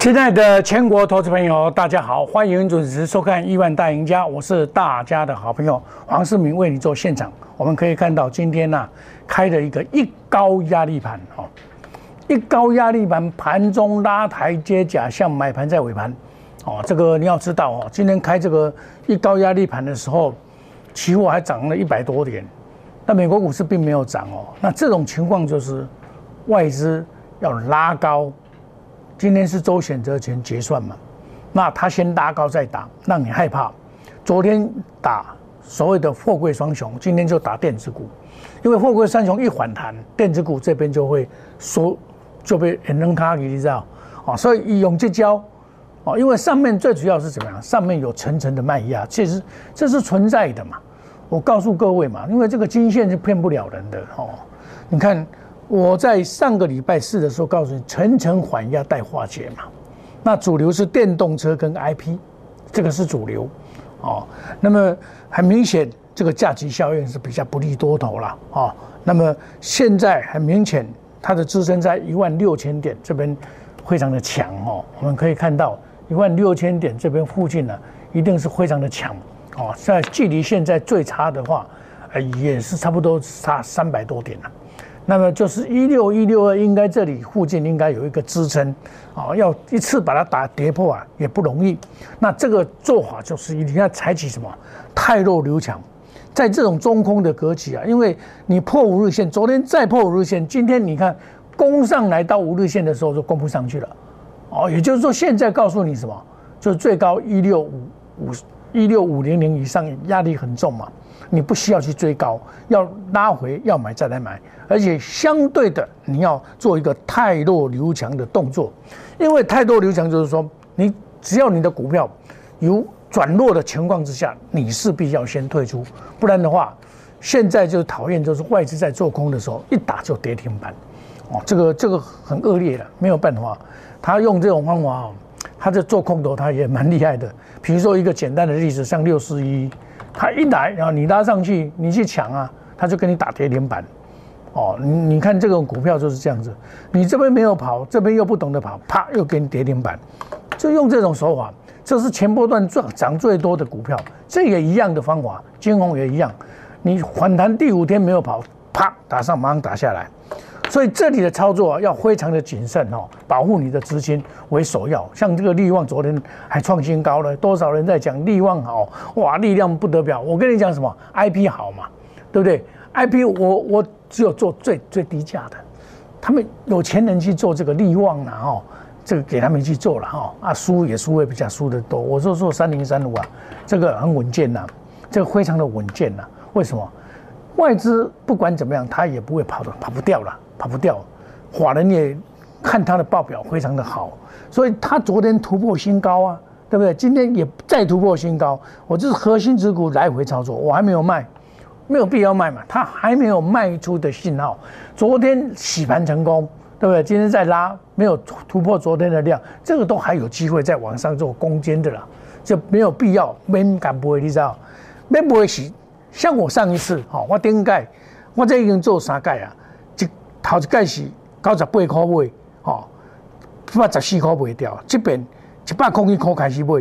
亲爱的全国投资朋友，大家好，欢迎准时收看《亿万大赢家》，我是大家的好朋友黄世明，为你做现场。我们可以看到今天呢，开了一个一高压力盘，哦，一高压力盘，盘中拉台阶假象，买盘在尾盘，哦，这个你要知道哦，今天开这个一高压力盘的时候，期货还涨了一百多点，但美国股市并没有涨哦，那这种情况就是外资要拉高。今天是周选择权结算嘛？那他先拉高再打，让你害怕。昨天打所谓的货柜双雄，今天就打电子股，因为货柜三雄一反弹，电子股这边就会缩，就被很扔卡，你知道？啊，所以以永这交哦，因为上面最主要是怎么样？上面有层层的卖压，其实这是存在的嘛。我告诉各位嘛，因为这个金线是骗不了人的哦。你看。我在上个礼拜四的时候告诉你，层层缓压带化解嘛。那主流是电动车跟 IP，这个是主流哦。那么很明显，这个价值效应是比较不利多头了哦。那么现在很明显，它的支撑在一万六千点这边非常的强哦。我们可以看到一万六千点这边附近呢，一定是非常的强哦。在距离现在最差的话，呃，也是差不多差三百多点了。那么就是一六一六二，应该这里附近应该有一个支撑，啊，要一次把它打跌破啊，也不容易。那这个做法就是一定要采取什么？太弱留强，在这种中空的格局啊，因为你破五日线，昨天再破五日线，今天你看攻上来到五日线的时候就攻不上去了，哦，也就是说现在告诉你什么？就是最高一六五五一六五零零以上压力很重嘛。你不需要去追高，要拉回要买再来买，而且相对的你要做一个太弱留强的动作，因为太弱留强就是说，你只要你的股票有转弱的情况之下，你势必要先退出，不然的话，现在就讨厌就是外资在做空的时候一打就跌停板，哦，这个这个很恶劣的，没有办法，他用这种方法哦，他在做空头他也蛮厉害的，比如说一个简单的例子，像六四一。他一来，然后你拉上去，你去抢啊，他就跟你打跌停板，哦，你你看这种股票就是这样子，你这边没有跑，这边又不懂得跑，啪又给你跌停板，就用这种手法，这是前波段赚涨最多的股票，这也一样的方法，金红也一样，你反弹第五天没有跑，啪打上马上打下来。所以这里的操作要非常的谨慎哦，保护你的资金为首要。像这个利旺昨天还创新高了，多少人在讲利旺好哇，力量不得了。我跟你讲什么？IP 好嘛，对不对？IP 我我只有做最最低价的，他们有钱人去做这个利旺了哦，这个给他们去做了哈啊，输也输会比较输的多。我说做三零三五啊，这个很稳健呐，这个非常的稳健呐。为什么？外资不管怎么样，它也不会跑的，跑不掉了。跑不掉，法人也看他的报表非常的好，所以他昨天突破新高啊，对不对？今天也再突破新高，我这是核心持股来回操作，我还没有卖，没有必要卖嘛，它还没有卖出的信号。昨天洗盘成功，对不对？今天再拉，没有突破昨天的量，这个都还有机会再往上做攻坚的啦，就没有必要没敢不会，你知道？没不会洗，像我上一次，哈，我顶盖，我这已经做三盖啊。头一届是九十八块买，吼，一百十四块卖掉。这边一百空一块开始买，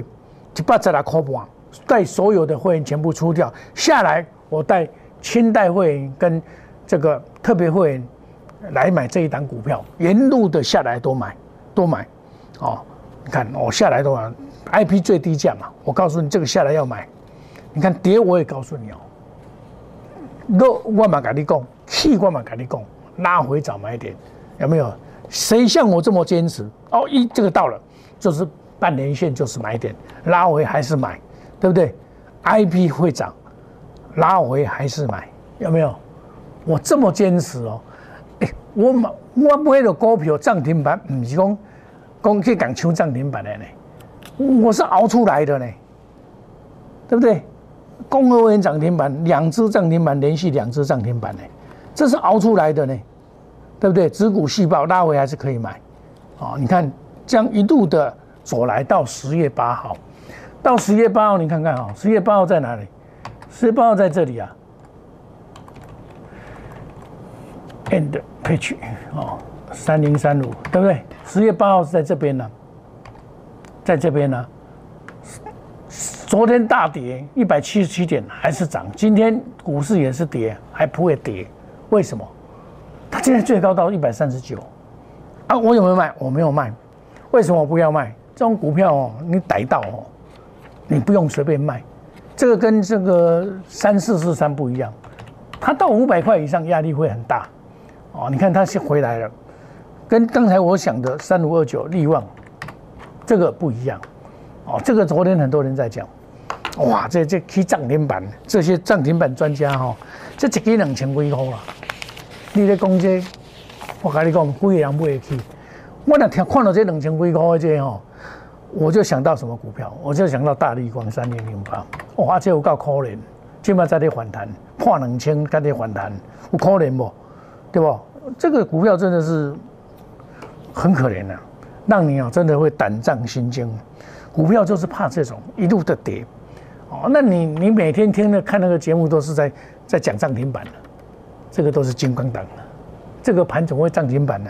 一百十来块半，带所有的会员全部出掉下来，我带清代会员跟这个特别会员来买这一档股票，沿路的下来都买，都买，哦，你看我下来的话，IP 最低价嘛，我告诉你这个下来要买，你看跌我也告诉你哦，落我嘛跟你讲，起我嘛跟你讲。拉回早买点，有没有？谁像我这么坚持？哦，一这个到了，就是半年线就是买点，拉回还是买，对不对？I P 会涨，拉回还是买，有没有？我这么坚持哦，哎，我买我买的股票涨停板，不是讲讲去讲抢涨停板的呢，我是熬出来的呢，对不对？工二元涨停板，两只涨停板连续两只涨停板呢，这是熬出来的呢。对不对？子股细胞拉回还是可以买，哦，你看这样一路的走来到十月八号，到十月八号你看看啊，十月八号在哪里？十月八号在这里啊，end page 哦，三零三五，对不对？十月八号是在这边呢，在这边呢，昨天大跌一百七十七点还是涨，今天股市也是跌，还不会跌，为什么？它今天最高到一百三十九，啊，我有没有卖？我没有卖，为什么我不要卖？这种股票哦，你逮到哦，你不用随便卖，这个跟这个三四四三不一样，它到五百块以上压力会很大，哦，你看它是回来了，跟刚才我想的三五二九利旺。这个不一样，哦，这个昨天很多人在讲，哇，这这去涨停板，这些涨停板专家哈，这一支两千几块啦，你咧讲这，我跟你讲，贵人不会去，我那听看到这两千几块这哈，我就想到什么股票，我就想到大力光三零零八，哇，这有够可怜，今麦在咧反弹，破两千在咧反弹，有可怜不？对不？这个股票真的是很可怜的。让你啊真的会胆战心惊，股票就是怕这种一路的跌，哦，那你你每天听的看那个节目都是在在讲涨停板的，这个都是金光党的，这个盘怎么会涨停板呢？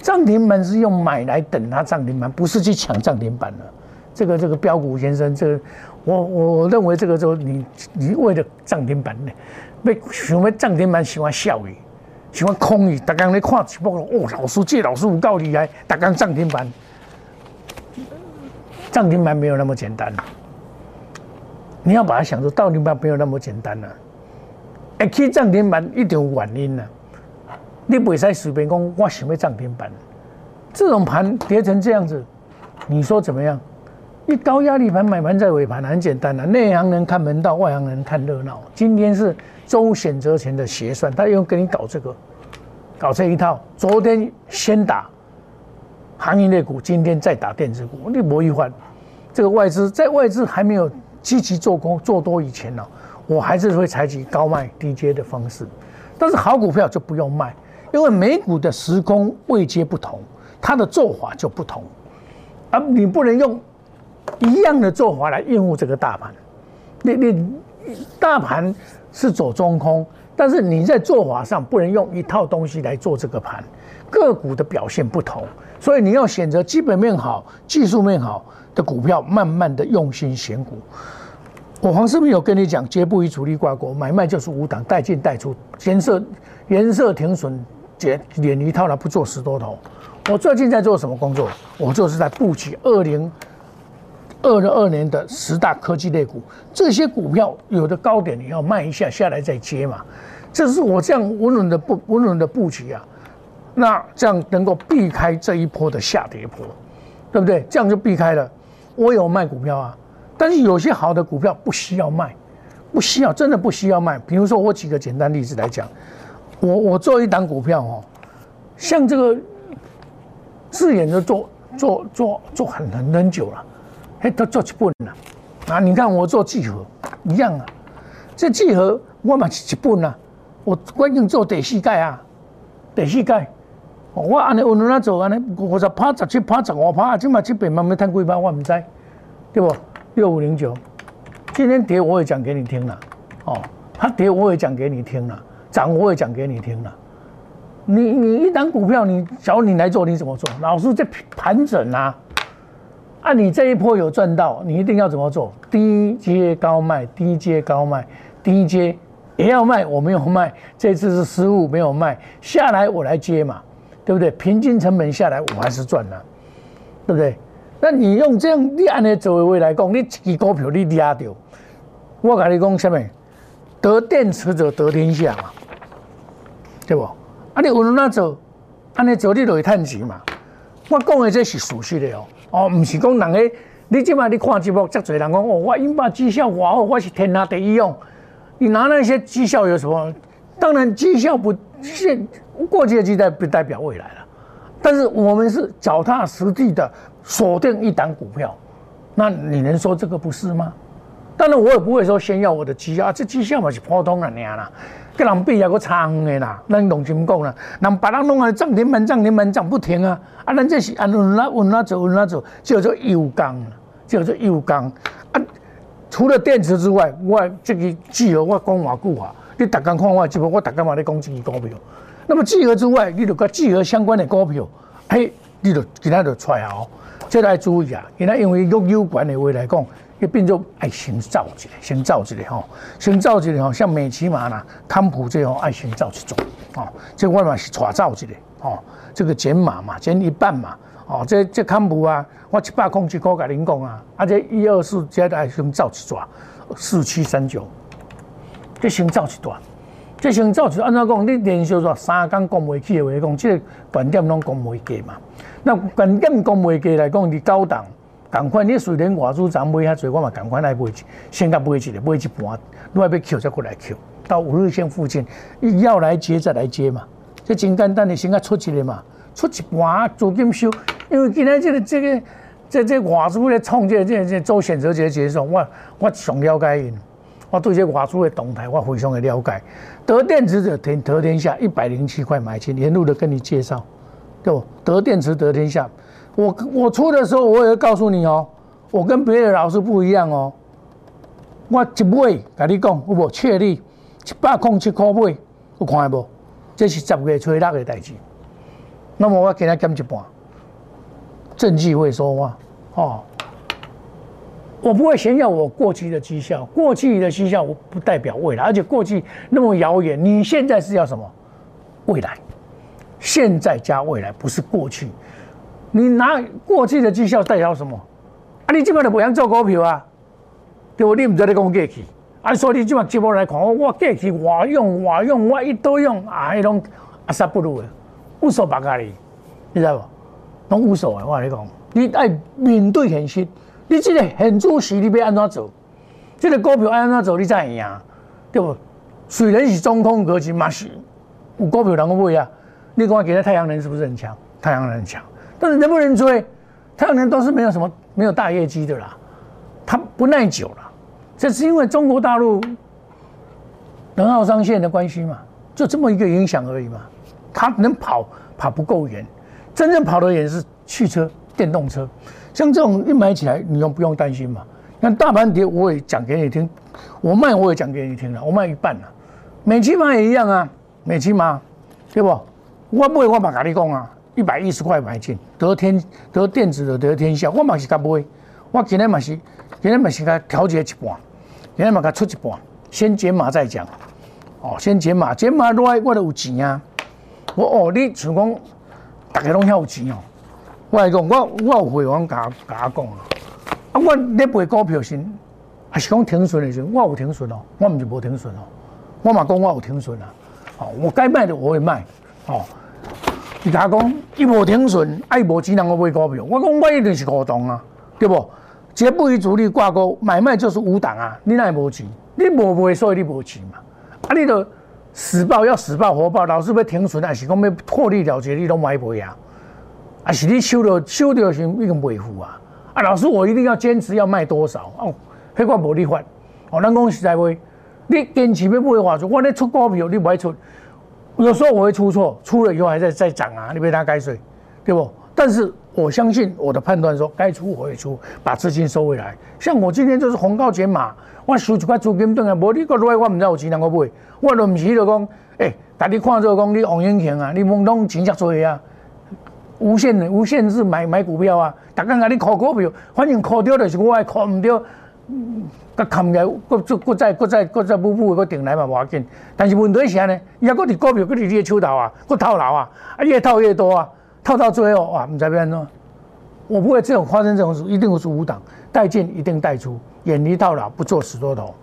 涨停板是用买来等它涨停板，不是去抢涨停板的。这个这个标股先生，这个我我认为这个就你你为了涨停板呢，被想要涨停板喜欢笑你。喜欢空语，大家咧看直播哦，老师这老师有够厉害，大家涨停板，涨停板没有那么简单。你要把它想说，涨停板没有那么简单呐。一去涨停板一定有原因呐，你不使随便讲，我想要涨停板。这种盘跌成这样子，你说怎么样？一高压力盘买盘在尾盘很简单的，内行人看门道，外行人看热闹。今天是周选择权的结算，他又跟你搞这个，搞这一套。昨天先打行业类股，今天再打电子股，你不会换。这个外资在外资还没有积极做空做多以前呢，我还是会采取高卖低接的方式。但是好股票就不用卖，因为美股的时空位阶不同，它的做法就不同，而你不能用。一样的做法来应付这个大盘，你你大盘是走中空，但是你在做法上不能用一套东西来做这个盘，个股的表现不同，所以你要选择基本面好、技术面好的股票，慢慢的用心选股。我黄世明有跟你讲，绝不与主力挂钩，买卖就是五档，带进带出，颜色颜色停损，减连一套了，不做十多头。我最近在做什么工作？我就是在布局二零。二零二年的十大科技类股，这些股票有的高点你要卖一下，下来再接嘛。这是我这样稳稳的布稳稳的布局啊，那这样能够避开这一波的下跌波，对不对？这样就避开了。我有卖股票啊，但是有些好的股票不需要卖，不需要，真的不需要卖。比如说我举个简单例子来讲，我我做一档股票哦，像这个字眼就做做做做很很很久了。哎，都做一本啦，啊！你看我做聚合一样啊，这聚合我嘛是一本啊，我我已经做第四届啊，第四届，我安尼稳稳啊做安尼，五十趴、十七趴、十五趴，即嘛这边慢慢摊几趴，我唔知，对不？六五零九，今天跌我也讲给你听了，哦，它跌我也讲给你听了，涨我也讲给你听了。你你一档股票，你假如你来做，你怎么做？老师在盘整啊。啊，你这一波有赚到，你一定要怎么做？低阶高卖，低阶高卖，低阶也要卖，我没有卖，这次是失误，没有卖下来，我来接嘛，对不对？平均成本下来，我还是赚了，对不对？那你用这样你按的作为来讲，你一股票你压掉，我跟你讲什么？得电池者得天下嘛，对不？啊，你有那做，安尼做你就会赚钱嘛。我讲的这是事实的哦。哦，唔是讲人诶，你即摆你看节目，遮侪人讲哦，我英巴绩效哇，我是天下第一哦。你拿那些绩效有什么？当然绩效不现过去的绩代不代表未来了。但是我们是脚踏实地的锁定一档股票，那你能说这个不是吗？当然我也不会说先要我的绩效，这绩效嘛是普通人尔啦。跟人比也个差远的啦，咱用心讲啦，人别人弄啊涨停板涨停板涨不停啊，啊，咱这是按稳那稳那走稳那走，叫做优钢，叫做优钢啊。除了电池之外，我这个聚合我讲偌久啊，你逐工看我直播，我逐工嘛咧讲这个股票。那么聚合之外，你就跟聚合相关的股票，嘿，你就其他就出来哦。这来注意啊！因为因为育有关的话来讲，伊变做爱先造一个，先造一个吼，先造一个吼，像美骑马啦、康普这吼爱先造一种，哦，这我嘛是带造一个，哦，这个减码嘛，减一半嘛，哦，这这康普啊，我一百空七块甲您讲啊，啊这一二四这爱先造一抓，四七三九，这先造一段。这先造就按照讲，你连续说三天讲袂起的话讲，这个观点拢讲袂过嘛。那观点讲袂过来讲，你高档，赶快你虽然外资涨买遐济，我嘛赶快来买一，先甲买一个，买一半，另外要扣再过来扣，到五日线附近，要来接再来接嘛。这真简单的，先甲出一个嘛，出一半资金收，因为今天这个这个这这外资咧创这这这做选择这结束，我我上了解因。我对这外资的动态，我非常的了解。得电池者天得天下一百零七块买进，沿路的跟你介绍，对不？得电池得天下，我我出的时候我也告诉你哦，我跟别的老师不一样哦。我一买跟你讲，有无确立一百空七块买，有看无？这是十月初六的代志。那么我给他减一半，证据会说话哦。我不会炫耀我过去的绩效，过去的绩效我不代表未来，而且过去那么遥远，你现在是要什么？未来，现在加未来，不是过去。你拿过去的绩效代表什么？啊，你基本都不想做股票啊？对不？你唔知你讲过去，啊，所以你基本基本来看，我我过去我用我用我一都用啊，迄种阿萨不如的，无所八加哩，你知道不？拢无所谓，我跟你讲，你爱面对现实。你这个很主席，你要安怎走？这个股票安怎走，你才会赢，对不？虽然是中空格局，嘛是有股票能够买啊。你讲给他太阳能是不是很强？太阳能很强，但是能不能追？太阳能都是没有什么没有大业绩的啦，它不耐久了。这是因为中国大陆能耗上限的关系嘛，就这么一个影响而已嘛。它能跑跑不够远，真正跑得远是汽车、电动车。像这种一买起来，你用不用担心嘛？那大盘跌，我也讲给你听，我卖我也讲给你听了，我卖一半了。美骑马也一样啊，美骑马，对不？我买我嘛跟你讲啊，一百一十块买进，得天得电子的得天下，我嘛是甲买，我今天嘛是今天嘛是甲调节一半，今天嘛甲出一半，先减码再讲。哦，先减码，减码落来我都有钱啊。我哦，你像讲大家拢遐有钱哦。我来讲，我我有会员甲甲讲啊，啊，我咧买股票时，还是讲停损的时，我有停损哦，我唔是无停损哦，我嘛讲我有停损啊，哦，我该卖的我会卖，哦，你甲讲伊无停损，爱无钱人我买股票，我讲我一定是股东啊，对不？绝不与主力挂钩，买卖就是无档啊，你那无钱，你无卖所以你无钱嘛，啊，你都死报要死报活报，老是要停损，还是讲要获利了结，你拢买不啊？啊，是你收到收了是一个维护啊！啊，老师，我一定要坚持要卖多少哦？迄个无你法哦，咱讲实在话，你坚持要买话说，我咧出股票你不爱出，有时候我会出错，出了以后还在再涨啊，你被他该税，对不？但是我相信我的判断说，该出我会出，把资金收回来。像我今天就是红高减码，我收一块资金转来，无你个来我唔知有钱能够买，我都唔是就讲，诶，大家看做讲你王永强啊，你懵懂钱真多啊！无限的无限制买买股票啊！大家讲你考股票，反正考掉就是我爱考唔掉，佮砍来，佮再佮再佮再佮再步步佮定来嘛，无要紧。但是问题是安尼，伊还佮伫股票佮伫你的手头啊，佮套牢啊，啊越套越多啊，套到最后哇，唔知变怎。我不会这种发生这种事，一定是无档带进，一定带出，远离套牢，不做死多头。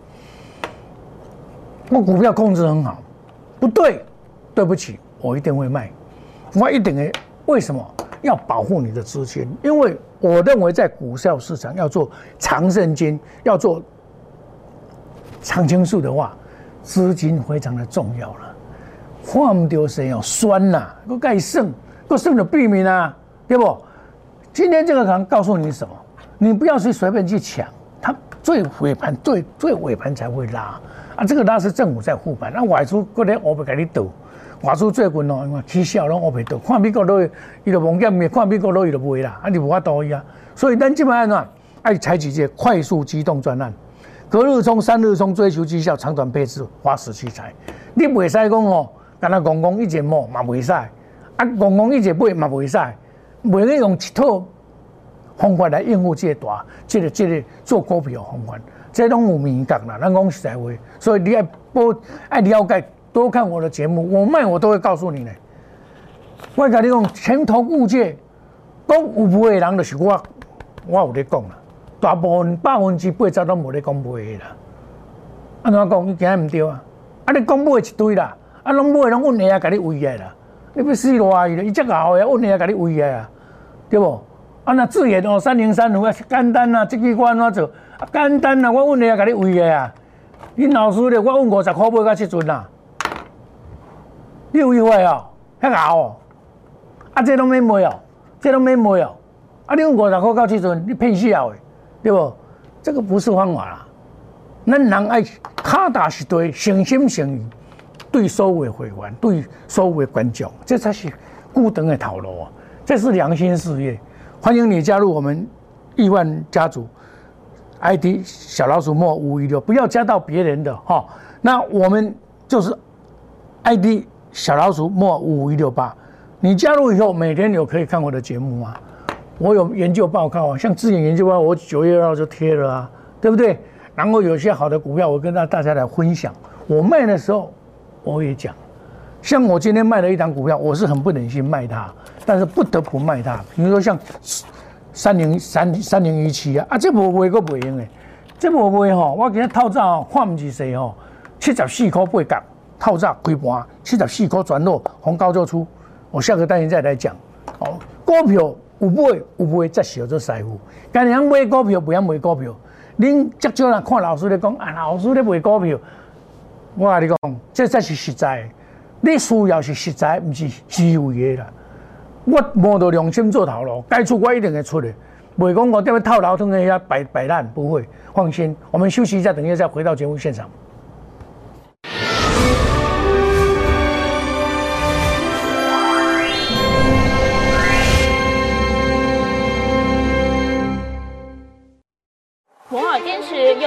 我股票控制很好，不对，对不起，我一定会卖，我一定会。为什么要保护你的资金？因为我认为在股票市场要做长胜金，要做长青树的话，资金非常的重要了。换唔掉谁哦，酸呐，个该胜，个胜的避免啊，对不？今天这个能告诉你什么？你不要去随便去抢，它最尾盘最最尾盘才会拉啊，这个拉是政府在护盘，那外出过来我不给你赌。外资最近哦，因为起效拢乌白多，看美国都伊就望见面，看美国都伊就卖啦，啊你无法度伊啊。所以咱即摆安怎爱采取这快速机动专案，隔日冲、三日冲，追求绩效，长短配置，花时器材。你袂使讲哦，干那公公一节摸嘛袂使，啊公公一节买嘛袂使，袂用一套方法来应付这大，这个这个做股票方法，这拢有敏感啦。咱讲实在话，所以你爱不爱了解，多看我的节目，我卖我都会告诉你呢。我甲你讲，前头物界讲有卖的人就是我，我有咧讲啦。大部分百分之八十都无咧讲卖的啦。安怎讲？你今日唔对啊？啊，你讲买一堆啦，啊，拢买拢阮下啊，甲你喂的啦。你要死落去了，伊只熬的，阮下啊，甲你喂的啊，对不？啊，那自然哦，三零三五啊，简单啊，这个我安怎做？啊，简单啊，我阮下啊，甲你喂的啊。恁老师咧，我阮五十块买到七阵啦。你有意外哦？遐熬哦？啊，这拢免卖哦，这拢免卖哦。啊，你五十块到七阵，你骗笑的，对不？这个不是方法啦。咱人爱卡打是对，诚心诚意对所有会员、对所有观众，这才是固定的套路啊！这是良心事业，欢迎你加入我们亿万家族，ID 小老鼠莫五一六，不要加到别人的哈。那我们就是 ID 小老鼠莫五五一六八，你加入以后，每天有可以看我的节目吗？我有研究报告啊，像智研研究报告，我九月二号就贴了啊，对不对？然后有些好的股票，我跟大大家来分享。我卖的时候，我也讲，像我今天卖了一档股票，我是很不忍心卖它，但是不得不卖它。比如说像三零三三零一七啊，啊这无卖个不用的，这无卖吼，我今日套早看唔起谁吼，七十四块八角套早开盘，七十四块转落红高就出。我下个单元再来讲。哦，股票有买有卖才是叫做财富。干人买股票不要买股票。恁接少人看老师咧讲，啊，老师咧卖股票，我甲你讲，这才是实在。你需要是实在，毋是虚伪的啦。我摸到良心做头路，该出我一定会出的，袂讲我踮咧套牢通个遐摆摆烂，不会。放心，我们休息一下，等一下再回到节目现场。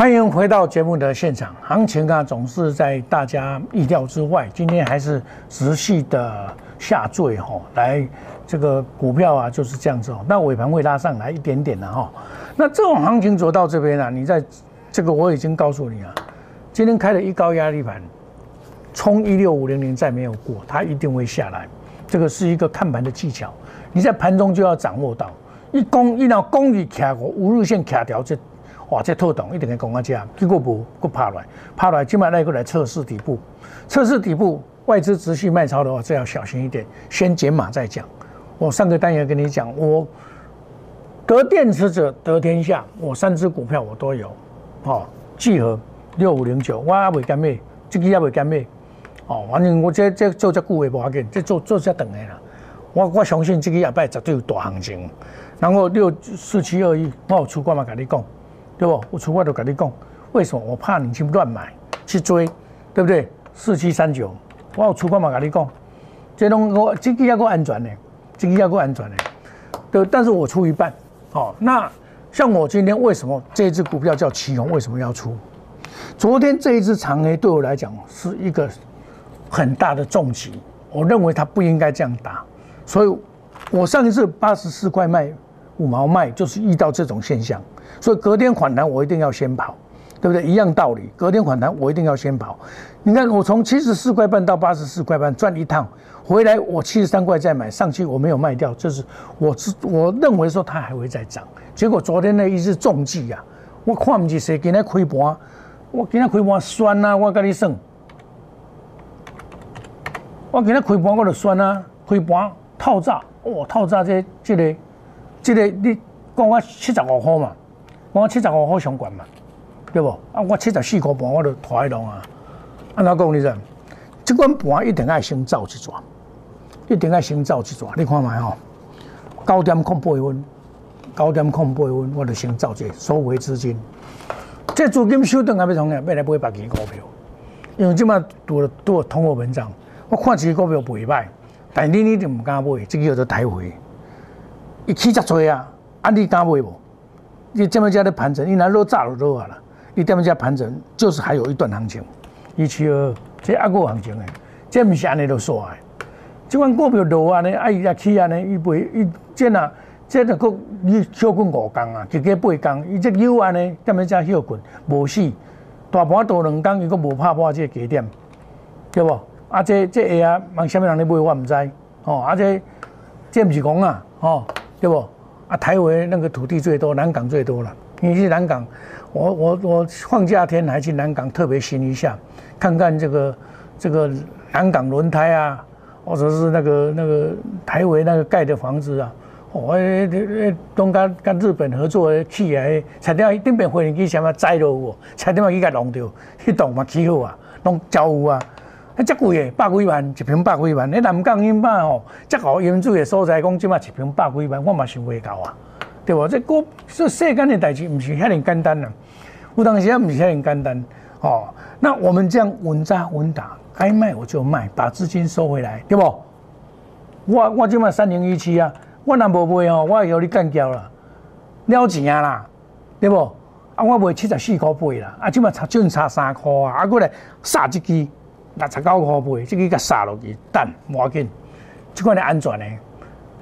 欢迎回到节目的现场，行情啊总是在大家意料之外，今天还是持续的下坠哈，来这个股票啊就是这样子哦，那尾盘会拉上来一点点的哈，那这种行情走到这边啊，你在这个我已经告诉你啊，今天开了一高压力盘，冲一六五零零再没有过，它一定会下来，这个是一个看盘的技巧，你在盘中就要掌握到，一攻一到攻一卡过五日线卡掉这。哇，这透动一定会讲啊，这样结果不不爬来，爬来今晚那个来测试底部，测试底部外资持续卖超的话，这要小心一点，先减码再讲。我上个单元跟你讲，我得电池者得天下，我三只股票我都有，哦，聚合六五零九，我也未干咩，这个也未干咩，哦，反正我这这做这股也无要紧，这做做这等的啦。我我相信这个礼拜绝对有大行情。然后六四七二一，我有出过嘛，跟你讲。对不？我出外都跟你讲，为什么？我怕你去乱买去追，对不对？四七三九，我有出关嘛跟你讲，这种我这个要够安全的，这个要够安全的。对，但是我出一半。哦，那像我今天为什么这只股票叫奇宏？为什么要出？昨天这一只长黑对我来讲是一个很大的重击，我认为它不应该这样打，所以我上一次八十四块卖五毛卖，就是遇到这种现象。所以隔天反弹，我一定要先跑。对不对？一样道理，隔天反弹我一定要先跑。你看我从七十四块半到八十四块半赚一趟，回来我七十三块再买上去，我没有卖掉，这是我是我认为说它还会再涨。结果昨天那一只中计呀，我看不起谁，今天开盘，我今天开盘酸啊，我跟你算，我今天开盘我就酸啊，开盘套炸，哦套炸这这个这个你讲我七十五块嘛，我七十五号上管嘛。对不？啊，我七十四块半，我就拖拢啊。安怎讲你知？这款盘一定爱先造一撮，一定爱先造一撮。你看卖吼，九点空八分，九点空八分，我就先造这收回资金。这资金收顿还要从哪？要来买别支股票。因为即马拄了拄通货膨胀，我看这个股票袂歹，但你你就唔敢买，这个叫做抬回。一起遮多啊，啊你敢买无？你这么家的盘整，你拿肉炸就落啊啦。你这么家盘整，就是还有一段行情，一七二，这还有行情诶，这不是安尼就煞诶。这款股票落啊呢，啊伊也起啊呢，伊袂伊这呐，这个股你休困五工啊，一个八工，伊这有安尼，这么家休困，无死，大盘多两工，伊阁无拍破这个低点，对不？啊，这这下啊，问什么人咧买我毋知，哦，啊这这不是讲啊，哦，对不？啊，台湾那个土地最多，南港最多了，你去南港。我我我放假天还去南港特别行一下，看看这个这个南港轮胎啊，或者是那个那个台围那个盖的房子啊，我东跟跟日本合作的企业，差点顶边飞行机什么载落我，差点去甲弄掉，迄栋嘛起好啊，弄交有啊，啊遮贵诶，百几万一平百几万，你南港因嘛吼，遮好盐水诶所在，讲即嘛一平百几万，我嘛想袂到啊。对不？这股这世间诶代志，毋是遐尼简单呐。有当时啊，毋是遐尼简单哦。那我们这样稳扎稳打，该卖我就卖，把资金收回来，对不？我我今麦三零一七啊，我若无卖吼，我会互你干掉了，了钱啊啦，对不？啊，我卖七十四块八啦，啊，今麦差就差三块啊，啊，过来杀一支六十九块八，这个甲杀落去，等无要紧，这款的安全的。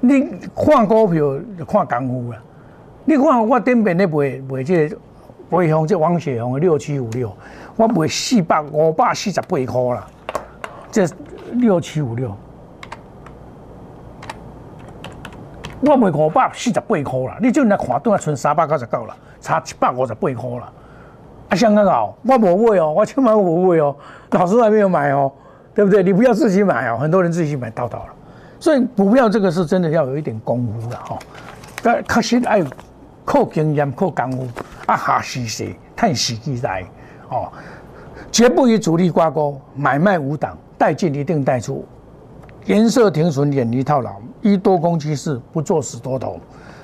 你看股票就看功夫啦。你看我顶边咧卖卖这个飞鸿，这王雪红的六七五六，我卖四百五百四十八块啦。这六七五六，我卖五百四十八块啦。你就来看，都还剩三百九十九啦，差七百五十八块啦。啊，香港好，我无买哦，我千万无买哦，老师还没有买哦，对不对？你不要自己买哦，很多人自己买到到了。所以股票这个是真的要有一点功夫的哈，但可惜哎。靠经验，靠功夫，啊下时势，趁时机来，哦，绝不与主力挂钩，买卖无挡，带进一定带出，颜色停损，远离套牢，一多空趋势，不做死多头，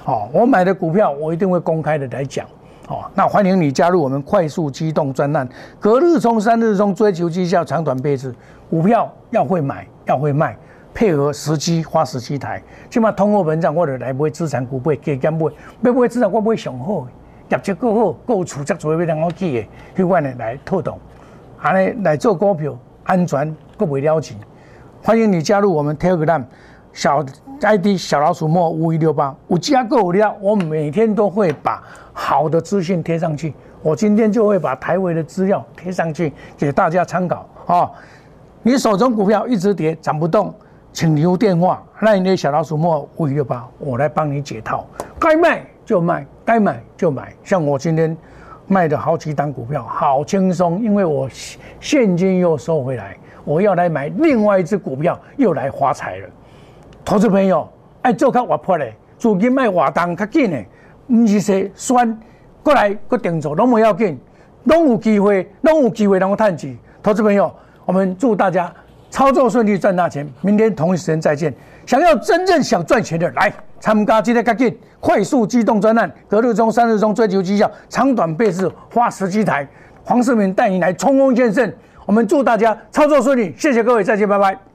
哦，我买的股票，我一定会公开的来讲，哦，那欢迎你加入我们快速机动专案，隔日冲，三日冲，追求绩效，长短配置，股票要会买，要会卖。配合时机花十七台，起码通货膨胀我者来买资产股买加减买，要买资产我买上好，业绩够好，够储蓄做要让我记的，去款的来套动，安尼来做股票安全，够袂了钱。欢迎你加入我们 Telegram 小 ID 小老鼠莫五一六八，有加够料，我每天都会把好的资讯贴上去。我今天就会把台维的资料贴上去给大家参考啊。你手中股票一直跌涨不动。请留电话，那你的小老鼠莫五六八，我来帮你解套。该卖就卖，该买就买。像我今天卖的好几档股票，好轻松，因为我现金又收回来，我要来买另外一只股票，又来发财了。投资朋友爱做较活泼的，资金卖活动较紧的，唔是说酸过来个定做，拢唔要紧，拢有机会，拢有机会能够赚钱。投资朋友，我们祝大家。操作顺利赚大钱，明天同一时间再见。想要真正想赚钱的，来参加今天赶紧快速机动专案，隔日中、三日中追求绩效，长短倍置，花十几台。黄世明带你来冲锋陷阵。我们祝大家操作顺利，谢谢各位，再见，拜拜。